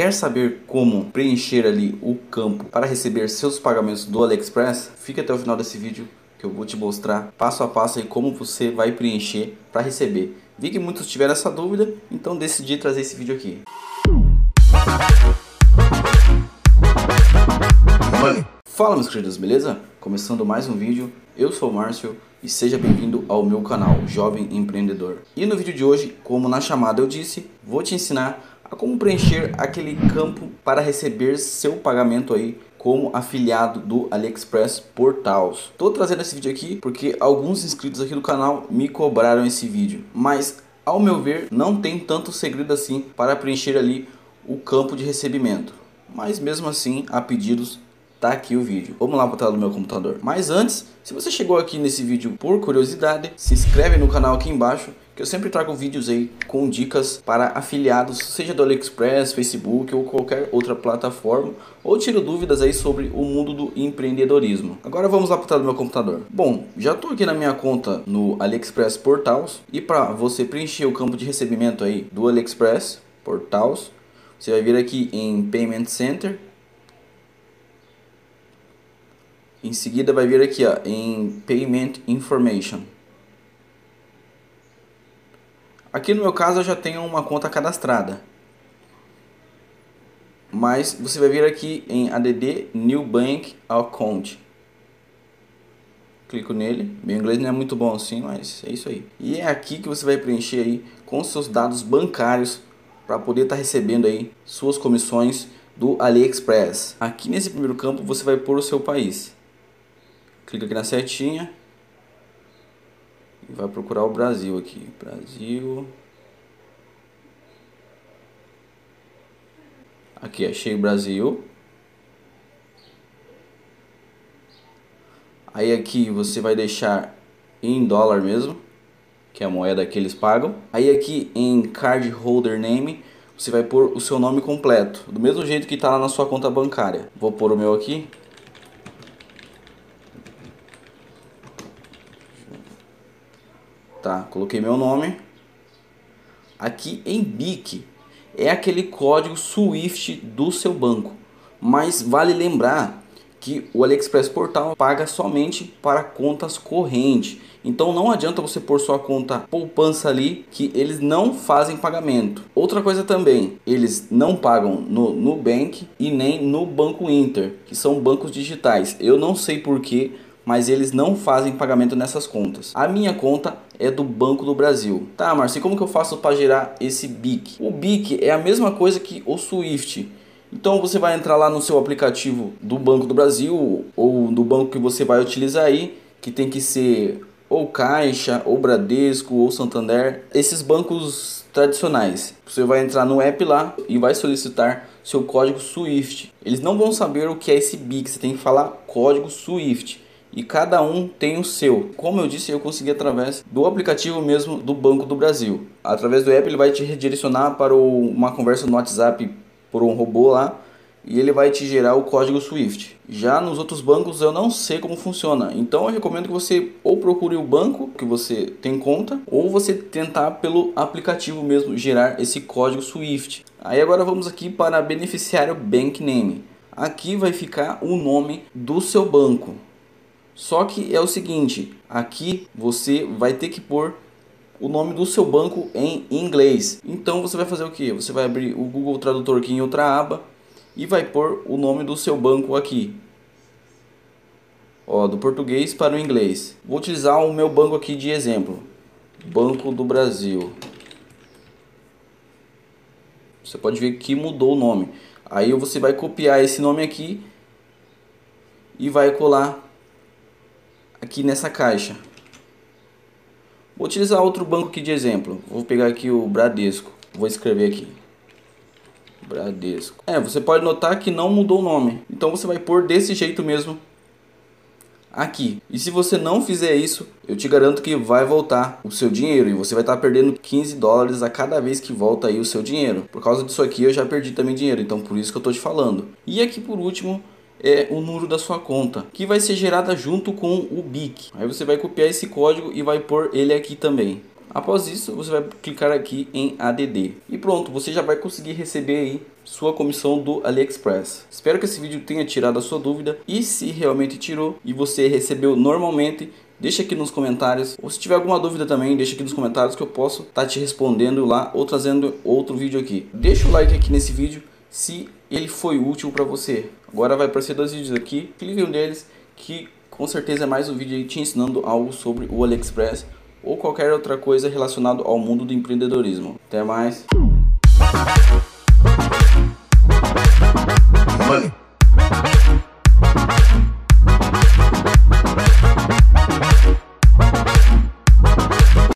Quer saber como preencher ali o campo para receber seus pagamentos do AliExpress? Fica até o final desse vídeo que eu vou te mostrar passo a passo aí como você vai preencher para receber. Vi que muitos tiveram essa dúvida, então decidi trazer esse vídeo aqui. Fala meus queridos, beleza? Começando mais um vídeo, eu sou o Márcio e seja bem-vindo ao meu canal Jovem Empreendedor. E no vídeo de hoje, como na chamada eu disse, vou te ensinar a como preencher aquele campo para receber seu pagamento aí como afiliado do AliExpress Portals. Estou trazendo esse vídeo aqui porque alguns inscritos aqui do canal me cobraram esse vídeo, mas ao meu ver não tem tanto segredo assim para preencher ali o campo de recebimento. Mas mesmo assim, há pedidos tá aqui o vídeo. Vamos lá para a tela do meu computador. Mas antes, se você chegou aqui nesse vídeo por curiosidade, se inscreve no canal aqui embaixo, que eu sempre trago vídeos aí com dicas para afiliados, seja do AliExpress, Facebook ou qualquer outra plataforma, ou tiro dúvidas aí sobre o mundo do empreendedorismo. Agora vamos lá para do meu computador. Bom, já estou aqui na minha conta no AliExpress Portals e para você preencher o campo de recebimento aí do AliExpress Portals, você vai vir aqui em Payment Center Em seguida vai vir aqui ó, em Payment Information. Aqui no meu caso eu já tenho uma conta cadastrada. Mas você vai vir aqui em ADD New Bank Account. Clico nele. Meu inglês não é muito bom assim, mas é isso aí. E é aqui que você vai preencher aí com seus dados bancários para poder estar tá recebendo aí suas comissões do AliExpress. Aqui nesse primeiro campo você vai pôr o seu país clica aqui na setinha vai procurar o Brasil aqui. Brasil. Aqui, achei o Brasil. Aí aqui você vai deixar em dólar mesmo, que é a moeda que eles pagam. Aí aqui em Card Holder Name, você vai pôr o seu nome completo, do mesmo jeito que está lá na sua conta bancária. Vou pôr o meu aqui, tá? Coloquei meu nome. Aqui em BIC é aquele código SWIFT do seu banco. Mas vale lembrar que o AliExpress Portal paga somente para contas correntes. Então não adianta você pôr sua conta poupança ali que eles não fazem pagamento. Outra coisa também, eles não pagam no Nubank e nem no Banco Inter, que são bancos digitais. Eu não sei porquê, mas eles não fazem pagamento nessas contas. A minha conta é do Banco do Brasil. Tá, Marcio, como que eu faço para gerar esse BIC? O BIC é a mesma coisa que o SWIFT. Então você vai entrar lá no seu aplicativo do Banco do Brasil ou do banco que você vai utilizar aí, que tem que ser ou Caixa, ou Bradesco, ou Santander, esses bancos tradicionais. Você vai entrar no app lá e vai solicitar seu código SWIFT. Eles não vão saber o que é esse BIC, você tem que falar código SWIFT e cada um tem o seu. Como eu disse, eu consegui através do aplicativo mesmo do Banco do Brasil. Através do app ele vai te redirecionar para uma conversa no WhatsApp por um robô lá e ele vai te gerar o código Swift. Já nos outros bancos eu não sei como funciona, então eu recomendo que você ou procure o banco que você tem conta ou você tentar pelo aplicativo mesmo gerar esse código Swift. Aí agora vamos aqui para beneficiário Bank Name. Aqui vai ficar o nome do seu banco. Só que é o seguinte, aqui você vai ter que pôr o nome do seu banco em inglês. Então você vai fazer o que? Você vai abrir o Google Tradutor aqui em outra aba e vai pôr o nome do seu banco aqui. Ó, do português para o inglês. Vou utilizar o meu banco aqui de exemplo. Banco do Brasil. Você pode ver que mudou o nome. Aí você vai copiar esse nome aqui e vai colar aqui nessa caixa. Vou utilizar outro banco aqui de exemplo. Vou pegar aqui o Bradesco. Vou escrever aqui. Bradesco. É, você pode notar que não mudou o nome. Então você vai pôr desse jeito mesmo aqui. E se você não fizer isso, eu te garanto que vai voltar o seu dinheiro e você vai estar perdendo 15 dólares a cada vez que volta aí o seu dinheiro. Por causa disso aqui eu já perdi também dinheiro, então por isso que eu estou te falando. E aqui por último, é o número da sua conta, que vai ser gerada junto com o BIC. Aí você vai copiar esse código e vai pôr ele aqui também. Após isso, você vai clicar aqui em ADD. E pronto, você já vai conseguir receber aí sua comissão do AliExpress. Espero que esse vídeo tenha tirado a sua dúvida e se realmente tirou e você recebeu normalmente, deixa aqui nos comentários. Ou se tiver alguma dúvida também, deixa aqui nos comentários que eu posso estar tá te respondendo lá ou trazendo outro vídeo aqui. Deixa o like aqui nesse vídeo se ele foi útil para você. Agora vai aparecer dois vídeos aqui, clique em um deles que com certeza é mais um vídeo te ensinando algo sobre o AliExpress ou qualquer outra coisa relacionada ao mundo do empreendedorismo. Até mais!